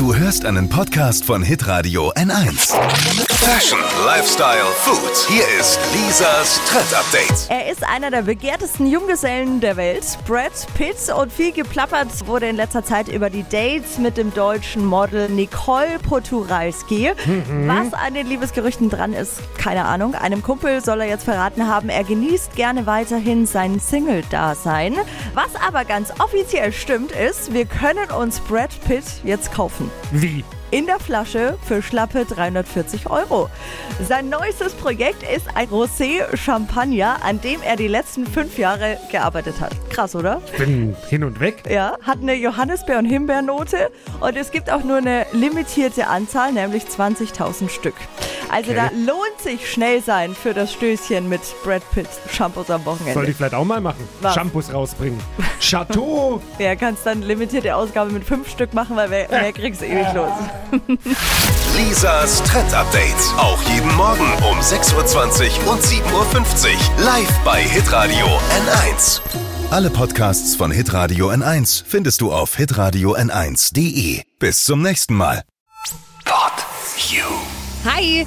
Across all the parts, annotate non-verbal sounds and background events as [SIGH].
Du hörst einen Podcast von Hitradio N1. Fashion, Lifestyle, Food. Hier ist Lisas Trend Update. Er ist einer der begehrtesten Junggesellen der Welt, Brad Pitt. Und viel geplappert wurde in letzter Zeit über die Dates mit dem deutschen Model Nicole Poturalski. Was an den Liebesgerüchten dran ist, keine Ahnung. Einem Kumpel soll er jetzt verraten haben, er genießt gerne weiterhin sein Single-Dasein. Was aber ganz offiziell stimmt, ist, wir können uns Brad Pitt jetzt kaufen. Wie? in der Flasche für schlappe 340 Euro. Sein neuestes Projekt ist ein Rosé Champagner, an dem er die letzten fünf Jahre gearbeitet hat. Krass, oder? Bin hin und weg. Ja, hat eine Johannisbeer- und Himbeernote und es gibt auch nur eine limitierte Anzahl, nämlich 20.000 Stück. Also Okay. da lohnt sich schnell sein für das Stößchen mit Brad Pitt Shampoos am Wochenende. Soll ich vielleicht auch mal machen? Was? Shampoos rausbringen. [LAUGHS] Chateau! Ja, kannst dann limitierte Ausgabe mit fünf Stück machen, weil mehr, mehr kriegst du eh nicht los. [LAUGHS] Lisas Trend Update. Auch jeden Morgen um 6.20 Uhr und 7.50 Uhr. Live bei Hitradio N1. Alle Podcasts von Hitradio N1 findest du auf hitradio n1.de. Bis zum nächsten Mal. Pod You. Hi,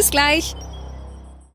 Bis gleich.